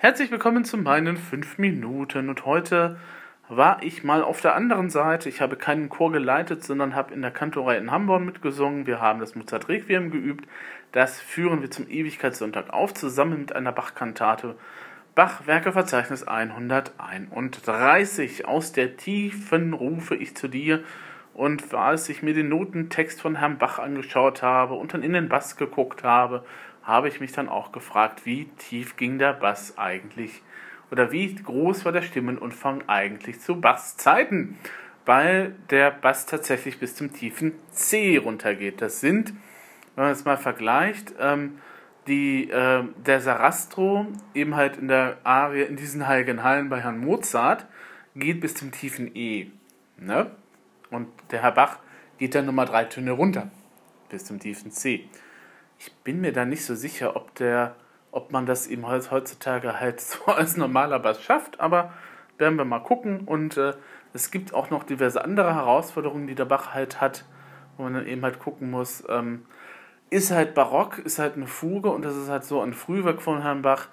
Herzlich willkommen zu meinen 5 Minuten und heute war ich mal auf der anderen Seite. Ich habe keinen Chor geleitet, sondern habe in der Kantorei in Hamburg mitgesungen. Wir haben das Mozart Requiem geübt. Das führen wir zum Ewigkeitssonntag auf, zusammen mit einer Bach-Kantate. Bach Werkeverzeichnis 131. Aus der Tiefen rufe ich zu dir. Und als ich mir den Notentext von Herrn Bach angeschaut habe und dann in den Bass geguckt habe, habe ich mich dann auch gefragt, wie tief ging der Bass eigentlich oder wie groß war der Stimmenumfang eigentlich zu Basszeiten, weil der Bass tatsächlich bis zum tiefen C runtergeht. Das sind, wenn man es mal vergleicht, ähm, die, äh, der Sarastro eben halt in der Arie in diesen heiligen Hallen bei Herrn Mozart geht bis zum tiefen E. Ne? Und der Herr Bach geht dann nochmal drei Töne runter bis zum tiefen C ich bin mir da nicht so sicher, ob der, ob man das eben heutzutage halt so als normaler Bass schafft, aber werden wir mal gucken. Und äh, es gibt auch noch diverse andere Herausforderungen, die der Bach halt hat, wo man dann eben halt gucken muss. Ähm, ist halt barock, ist halt eine Fuge und das ist halt so ein Frühwerk von Herrn Bach.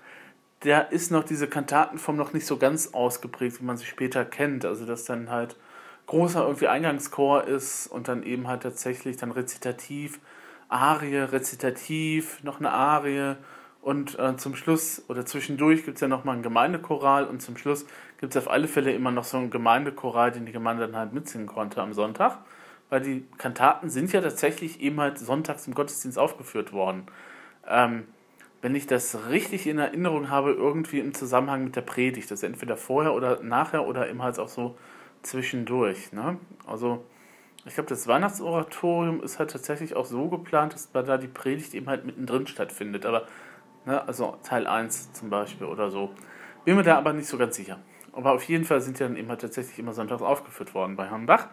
Da ist noch diese Kantatenform noch nicht so ganz ausgeprägt, wie man sie später kennt. Also, dass dann halt großer irgendwie Eingangschor ist und dann eben halt tatsächlich dann rezitativ Arie, Rezitativ, noch eine Arie und äh, zum Schluss oder zwischendurch gibt es ja nochmal ein Gemeindechoral und zum Schluss gibt es auf alle Fälle immer noch so ein Gemeindechoral, den die Gemeinde dann halt mitsingen konnte am Sonntag. Weil die Kantaten sind ja tatsächlich eben halt sonntags im Gottesdienst aufgeführt worden. Ähm, wenn ich das richtig in Erinnerung habe, irgendwie im Zusammenhang mit der Predigt, das ist entweder vorher oder nachher oder eben halt auch so zwischendurch. Ne? Also ich glaube, das Weihnachtsoratorium ist halt tatsächlich auch so geplant, dass da die Predigt eben halt mittendrin stattfindet. Aber, ne, also Teil 1 zum Beispiel oder so. Bin mir da aber nicht so ganz sicher. Aber auf jeden Fall sind die dann eben halt tatsächlich immer sonntags aufgeführt worden bei Herrn Bach.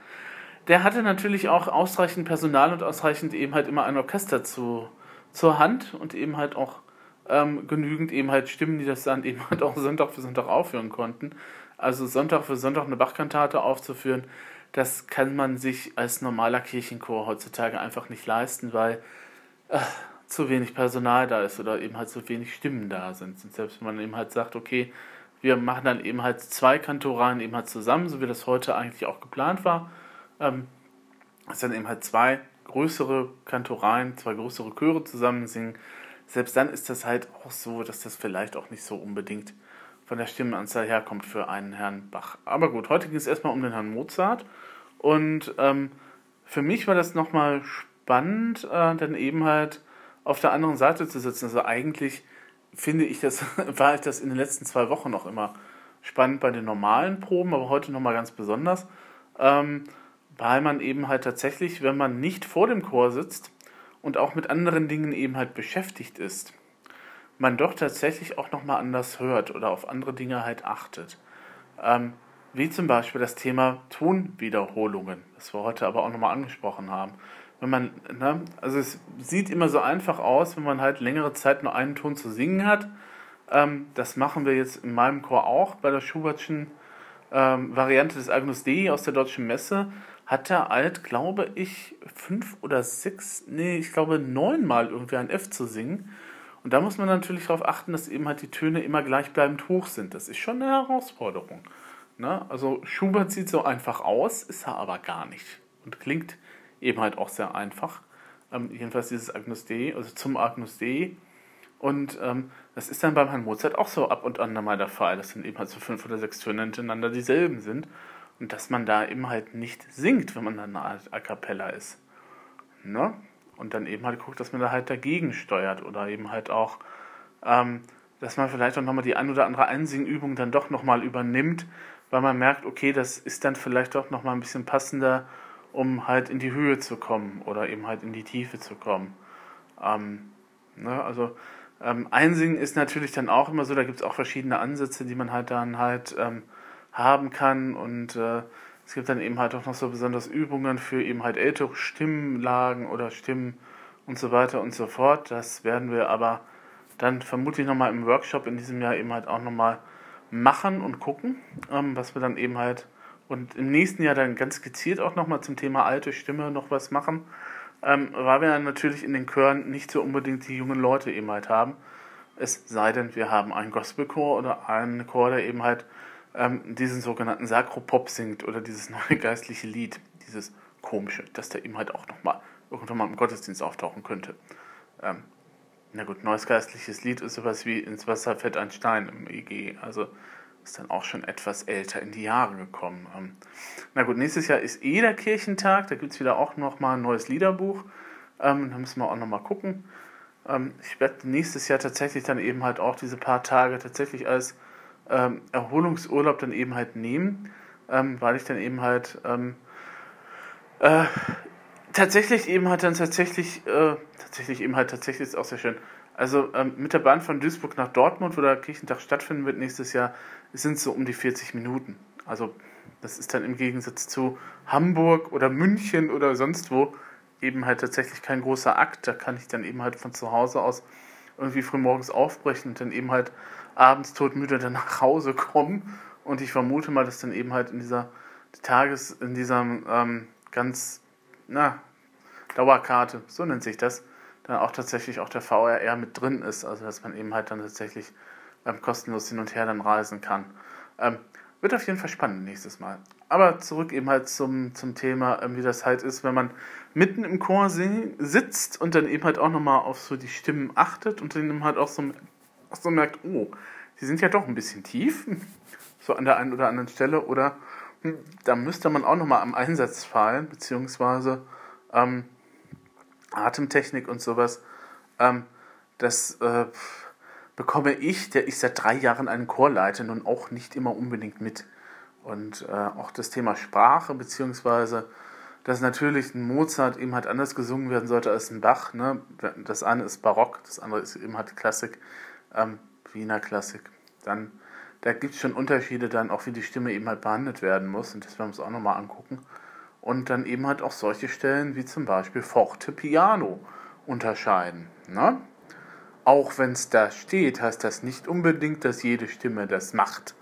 Der hatte natürlich auch ausreichend Personal und ausreichend eben halt immer ein Orchester zu, zur Hand und eben halt auch ähm, genügend eben halt Stimmen, die das dann eben halt auch Sonntag für Sonntag aufführen konnten. Also Sonntag für Sonntag eine Bachkantate aufzuführen, das kann man sich als normaler Kirchenchor heutzutage einfach nicht leisten, weil äh, zu wenig Personal da ist oder eben halt zu wenig Stimmen da sind. Und selbst wenn man eben halt sagt, okay, wir machen dann eben halt zwei Kantoralen eben halt zusammen, so wie das heute eigentlich auch geplant war, ähm, dass dann eben halt zwei größere Kantoralen, zwei größere Chöre zusammen singen. Selbst dann ist das halt auch so, dass das vielleicht auch nicht so unbedingt von der Stimmenanzahl herkommt für einen Herrn Bach. Aber gut, heute ging es erstmal um den Herrn Mozart. Und ähm, für mich war das nochmal spannend, äh, dann eben halt auf der anderen Seite zu sitzen. Also eigentlich finde ich das, war ich das in den letzten zwei Wochen noch immer spannend bei den normalen Proben, aber heute nochmal ganz besonders, ähm, weil man eben halt tatsächlich, wenn man nicht vor dem Chor sitzt und auch mit anderen Dingen eben halt beschäftigt ist, man doch tatsächlich auch nochmal anders hört oder auf andere Dinge halt achtet. Ähm, wie zum Beispiel das Thema Tonwiederholungen, das wir heute aber auch nochmal angesprochen haben. Wenn man, ne, also es sieht immer so einfach aus, wenn man halt längere Zeit nur einen Ton zu singen hat. Ähm, das machen wir jetzt in meinem Chor auch bei der Schubertschen ähm, Variante des Agnus Dei aus der Deutschen Messe. Hat der Alt, glaube ich, fünf oder sechs, nee, ich glaube neunmal irgendwie ein F zu singen. Und da muss man natürlich darauf achten, dass eben halt die Töne immer gleichbleibend hoch sind. Das ist schon eine Herausforderung. Ne? Also Schubert sieht so einfach aus, ist er aber gar nicht. Und klingt eben halt auch sehr einfach. Ähm, jedenfalls dieses Agnus Dei, also zum Agnus Dei. Und ähm, das ist dann beim Herrn Mozart auch so ab und an mal der Fall, dass dann eben halt so fünf oder sechs Töne hintereinander dieselben sind. Und dass man da eben halt nicht singt, wenn man dann eine Art A Cappella ist. Ne? Und dann eben halt guckt, dass man da halt dagegen steuert oder eben halt auch, ähm, dass man vielleicht auch nochmal die ein oder andere Einsingübung dann doch nochmal übernimmt, weil man merkt, okay, das ist dann vielleicht doch nochmal ein bisschen passender, um halt in die Höhe zu kommen oder eben halt in die Tiefe zu kommen. Ähm, ne, also ähm, Einsingen ist natürlich dann auch immer so, da gibt es auch verschiedene Ansätze, die man halt dann halt ähm, haben kann und äh, es gibt dann eben halt auch noch so besonders Übungen für eben halt ältere Stimmlagen oder Stimmen und so weiter und so fort. Das werden wir aber dann vermutlich nochmal im Workshop in diesem Jahr eben halt auch nochmal machen und gucken, ähm, was wir dann eben halt und im nächsten Jahr dann ganz gezielt auch nochmal zum Thema alte Stimme noch was machen, ähm, weil wir dann natürlich in den Chören nicht so unbedingt die jungen Leute eben halt haben, Es sei denn, wir haben einen Gospelchor oder einen Chor, der eben halt ähm, diesen sogenannten Sakropop singt oder dieses neue geistliche Lied, dieses komische, dass der eben halt auch nochmal irgendwann mal im Gottesdienst auftauchen könnte. Ähm, na gut, neues geistliches Lied ist sowas wie ins Wasser fällt ein Stein im EG, also ist dann auch schon etwas älter in die Jahre gekommen. Ähm, na gut, nächstes Jahr ist eh der Kirchentag, da gibt es wieder auch nochmal ein neues Liederbuch. Ähm, da müssen wir auch nochmal gucken. Ähm, ich werde nächstes Jahr tatsächlich dann eben halt auch diese paar Tage tatsächlich als ähm, Erholungsurlaub dann eben halt nehmen, ähm, weil ich dann eben halt ähm, äh, tatsächlich eben halt dann tatsächlich, äh, tatsächlich eben halt tatsächlich ist auch sehr schön. Also ähm, mit der Bahn von Duisburg nach Dortmund, wo der Kirchentag stattfinden wird nächstes Jahr, sind es so um die 40 Minuten. Also das ist dann im Gegensatz zu Hamburg oder München oder sonst wo eben halt tatsächlich kein großer Akt. Da kann ich dann eben halt von zu Hause aus irgendwie frühmorgens aufbrechen und dann eben halt abends todmüde dann nach Hause kommen. Und ich vermute mal, dass dann eben halt in dieser Tages, in dieser ähm, ganz, na, Dauerkarte, so nennt sich das, dann auch tatsächlich auch der VRR mit drin ist. Also dass man eben halt dann tatsächlich ähm, kostenlos hin und her dann reisen kann. Ähm, wird auf jeden Fall spannend nächstes Mal. Aber zurück eben halt zum, zum Thema, ähm, wie das halt ist, wenn man mitten im Chor sitzt und dann eben halt auch nochmal auf so die Stimmen achtet und dann eben halt auch so, auch so merkt, oh, die sind ja doch ein bisschen tief, so an der einen oder anderen Stelle, oder hm, da müsste man auch nochmal am Einsatz fallen, beziehungsweise ähm, Atemtechnik und sowas. Ähm, das äh, bekomme ich, der ich seit drei Jahren einen Chor leite, nun auch nicht immer unbedingt mit. Und äh, auch das Thema Sprache, beziehungsweise dass natürlich ein Mozart eben halt anders gesungen werden sollte als ein Bach. Ne? Das eine ist Barock, das andere ist eben halt Klassik, ähm, Wiener Klassik. Dann, da gibt es schon Unterschiede dann auch, wie die Stimme eben halt behandelt werden muss. Und das werden wir uns auch nochmal angucken. Und dann eben halt auch solche Stellen wie zum Beispiel Forte Piano unterscheiden. Ne? Auch wenn es da steht, heißt das nicht unbedingt, dass jede Stimme das macht.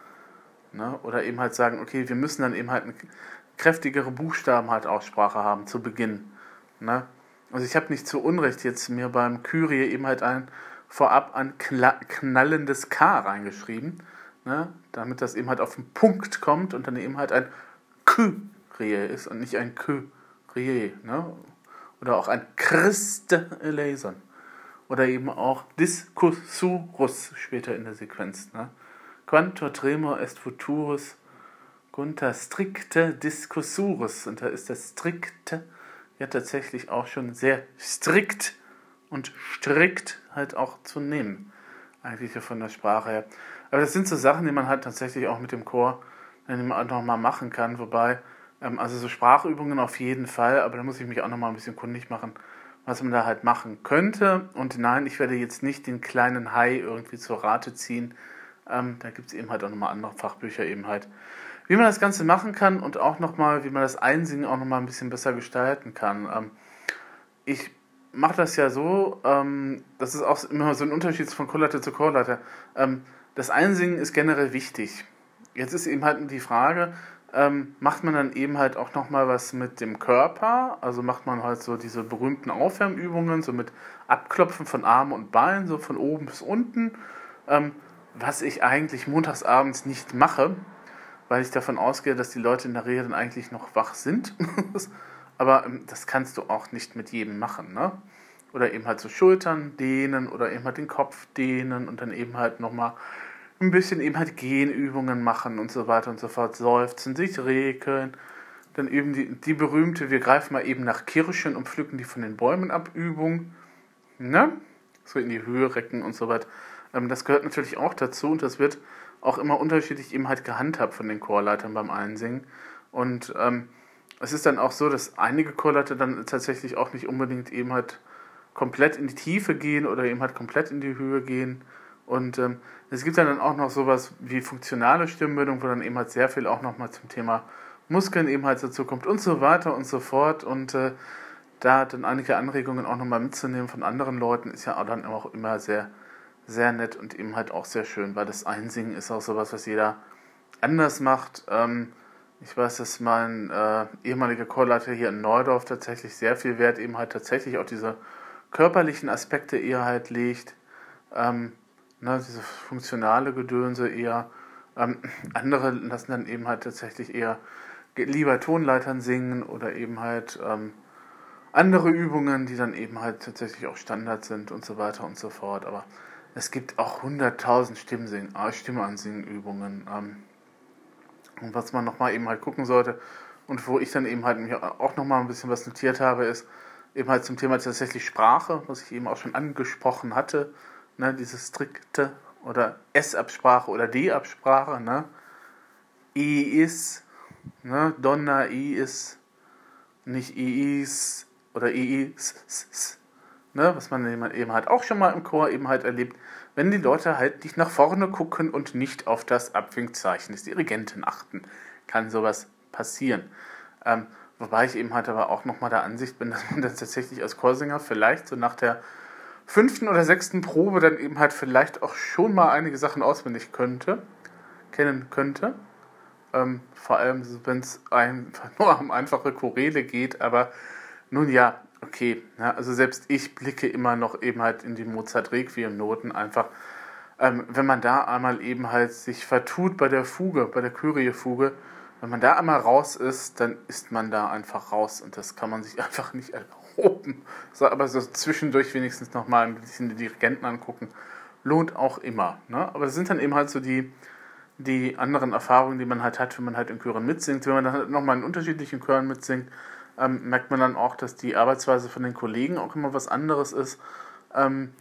Ne? Oder eben halt sagen, okay, wir müssen dann eben halt eine kräftigere Buchstaben halt Aussprache haben zu Beginn. Ne? Also ich habe nicht zu Unrecht jetzt mir beim Kyrie eben halt ein vorab ein knallendes K reingeschrieben, ne? damit das eben halt auf den Punkt kommt und dann eben halt ein Kyrie ist und nicht ein Kyrie. Ne? Oder auch ein Christe eleison oder eben auch Discussurus später in der Sequenz. Ne? Quantor tremor est futurus Gunther stricte discussurus. Und da ist das strikte ja tatsächlich auch schon sehr strikt und strikt halt auch zu nehmen. Eigentlich von der Sprache her. Aber das sind so Sachen, die man halt tatsächlich auch mit dem Chor nochmal machen kann. Wobei, ähm, also so Sprachübungen auf jeden Fall, aber da muss ich mich auch nochmal ein bisschen kundig machen was man da halt machen könnte. Und nein, ich werde jetzt nicht den kleinen Hai irgendwie zur Rate ziehen. Ähm, da gibt es eben halt auch nochmal andere Fachbücher eben halt. Wie man das Ganze machen kann und auch nochmal, wie man das Einsingen auch nochmal ein bisschen besser gestalten kann. Ähm, ich mache das ja so, ähm, das ist auch immer so ein Unterschied von Chorleiter zu Chorleiter. Ähm, das Einsingen ist generell wichtig. Jetzt ist eben halt die Frage, ähm, macht man dann eben halt auch nochmal was mit dem Körper. Also macht man halt so diese berühmten Aufwärmübungen, so mit Abklopfen von Armen und Beinen, so von oben bis unten. Was ich eigentlich montagsabends nicht mache, weil ich davon ausgehe, dass die Leute in der Regel dann eigentlich noch wach sind. Aber ähm, das kannst du auch nicht mit jedem machen, ne? Oder eben halt so Schultern dehnen oder eben halt den Kopf dehnen und dann eben halt nochmal ein bisschen eben halt Genübungen machen und so weiter und so fort, seufzen, sich regeln. Dann üben die, die berühmte, wir greifen mal eben nach Kirschen und pflücken die von den Bäumen ab, Übung. Ne? So in die Höhe recken und so weiter. Ähm, das gehört natürlich auch dazu und das wird auch immer unterschiedlich eben halt gehandhabt von den Chorleitern beim Einsingen. Und ähm, es ist dann auch so, dass einige Chorleiter dann tatsächlich auch nicht unbedingt eben halt komplett in die Tiefe gehen oder eben halt komplett in die Höhe gehen. Und ähm, es gibt dann auch noch sowas wie funktionale Stimmbildung, wo dann eben halt sehr viel auch nochmal zum Thema Muskeln eben halt dazu kommt und so weiter und so fort. Und äh, da dann einige Anregungen auch nochmal mitzunehmen von anderen Leuten, ist ja auch dann auch immer sehr, sehr nett und eben halt auch sehr schön, weil das Einsingen ist auch sowas, was jeder anders macht. Ähm, ich weiß, dass mein äh, ehemaliger Chorleiter hier in Neudorf tatsächlich sehr viel Wert eben halt tatsächlich auf diese körperlichen Aspekte eher halt legt. Ähm, ne, diese funktionale Gedönse eher. Ähm, andere lassen dann eben halt tatsächlich eher lieber Tonleitern singen oder eben halt ähm, andere Übungen, die dann eben halt tatsächlich auch Standard sind und so weiter und so fort. Aber es gibt auch 100.000 Stimmsing äh, Stimmansingen-Übungen. Ähm, und was man nochmal eben halt gucken sollte und wo ich dann eben halt mir auch nochmal ein bisschen was notiert habe, ist eben halt zum Thema tatsächlich Sprache, was ich eben auch schon angesprochen hatte, ne, diese strikte oder S-Absprache oder D-Absprache, ne? I ist, ne? Donna, I ist, nicht I ist oder I ist, ne? Was man eben halt auch schon mal im Chor eben halt erlebt, wenn die Leute halt nicht nach vorne gucken und nicht auf das Abwinkzeichen des Dirigenten achten, kann sowas passieren. Ähm, wobei ich eben halt aber auch nochmal der Ansicht bin, dass man das tatsächlich als Chorsänger vielleicht so nach der fünften oder sechsten Probe dann eben halt vielleicht auch schon mal einige Sachen auswendig könnte, kennen könnte. Ähm, vor allem, wenn es einfach nur um einfache Chorele geht, aber nun ja, okay. Ja, also selbst ich blicke immer noch eben halt in die Mozart-Requiem-Noten einfach. Ähm, wenn man da einmal eben halt sich vertut bei der Fuge, bei der Kyrie-Fuge, wenn man da einmal raus ist, dann ist man da einfach raus und das kann man sich einfach nicht erlauben. So, aber so zwischendurch wenigstens nochmal ein bisschen die Dirigenten angucken. Lohnt auch immer. Ne? Aber das sind dann eben halt so die, die anderen Erfahrungen, die man halt hat, wenn man halt in Chören mitsingt. Wenn man dann halt nochmal in unterschiedlichen Chören mitsingt, ähm, merkt man dann auch, dass die Arbeitsweise von den Kollegen auch immer was anderes ist. Ähm,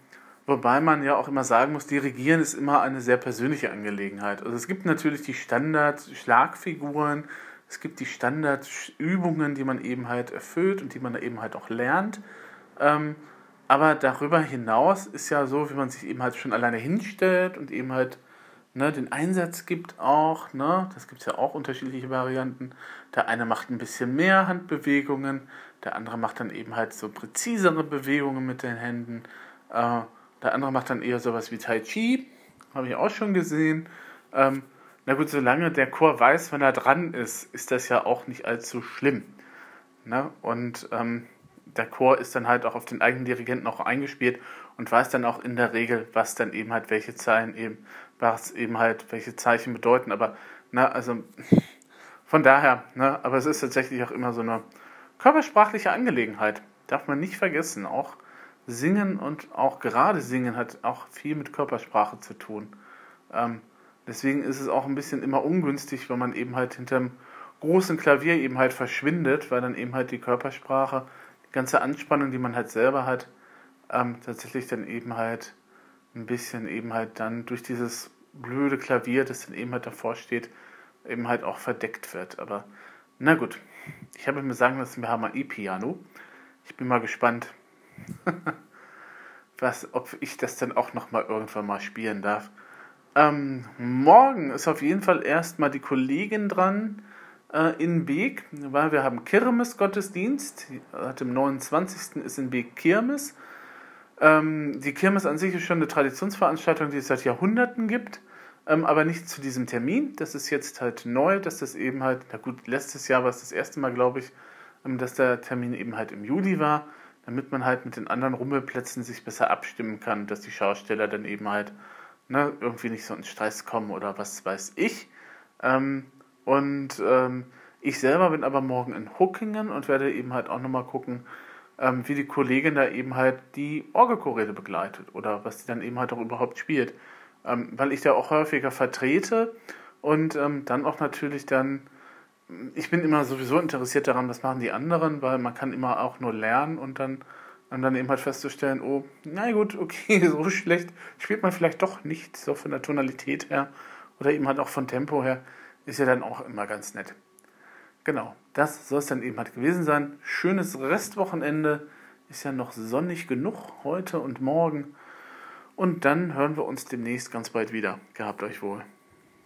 wobei man ja auch immer sagen muss, Dirigieren ist immer eine sehr persönliche Angelegenheit. Also es gibt natürlich die Standard-Schlagfiguren, es gibt die Standardübungen, die man eben halt erfüllt und die man eben halt auch lernt. Ähm, aber darüber hinaus ist ja so, wie man sich eben halt schon alleine hinstellt und eben halt ne, den Einsatz gibt auch. Ne, das gibt es ja auch unterschiedliche Varianten. Der eine macht ein bisschen mehr Handbewegungen, der andere macht dann eben halt so präzisere Bewegungen mit den Händen. Äh, der andere macht dann eher sowas wie Tai Chi, habe ich auch schon gesehen. Ähm, na gut, solange der Chor weiß, wenn er dran ist, ist das ja auch nicht allzu schlimm. Ne? Und ähm, der Chor ist dann halt auch auf den eigenen Dirigenten auch eingespielt und weiß dann auch in der Regel, was dann eben halt welche Zeichen eben, was eben halt welche Zeichen bedeuten. Aber, ne, also von daher, ne, aber es ist tatsächlich auch immer so eine körpersprachliche Angelegenheit. Darf man nicht vergessen. Auch Singen und auch gerade Singen hat auch viel mit Körpersprache zu tun. Ähm, Deswegen ist es auch ein bisschen immer ungünstig, wenn man eben halt hinterm großen Klavier eben halt verschwindet, weil dann eben halt die Körpersprache, die ganze Anspannung, die man halt selber hat, ähm, tatsächlich dann eben halt ein bisschen eben halt dann durch dieses blöde Klavier, das dann eben halt davor steht, eben halt auch verdeckt wird. Aber na gut, ich habe mir sagen lassen, wir haben ein E-Piano. Ich bin mal gespannt, was, ob ich das dann auch nochmal irgendwann mal spielen darf. Ähm, morgen ist auf jeden Fall erstmal die Kollegin dran äh, in Beek, weil wir haben Kirmes-Gottesdienst. Am 29. ist in Beek Kirmes. Ähm, die Kirmes an sich ist schon eine Traditionsveranstaltung, die es seit Jahrhunderten gibt, ähm, aber nicht zu diesem Termin. Das ist jetzt halt neu, dass das eben halt, na gut, letztes Jahr war es das erste Mal, glaube ich, ähm, dass der Termin eben halt im Juli war, damit man halt mit den anderen Rummelplätzen sich besser abstimmen kann, dass die Schausteller dann eben halt ne, irgendwie nicht so in Stress kommen oder was weiß ich. Ähm, und ähm, ich selber bin aber morgen in Huckingen und werde eben halt auch nochmal gucken, ähm, wie die Kollegin da eben halt die Orgelchorele begleitet oder was sie dann eben halt auch überhaupt spielt. Ähm, weil ich da auch häufiger vertrete und ähm, dann auch natürlich dann, ich bin immer sowieso interessiert daran, was machen die anderen, weil man kann immer auch nur lernen und dann und dann eben halt festzustellen, oh, na gut, okay, so schlecht spielt man vielleicht doch nicht, so von der Tonalität her oder eben halt auch von Tempo her, ist ja dann auch immer ganz nett. Genau, das soll es dann eben halt gewesen sein. Schönes Restwochenende, ist ja noch sonnig genug heute und morgen. Und dann hören wir uns demnächst ganz bald wieder. Gehabt euch wohl.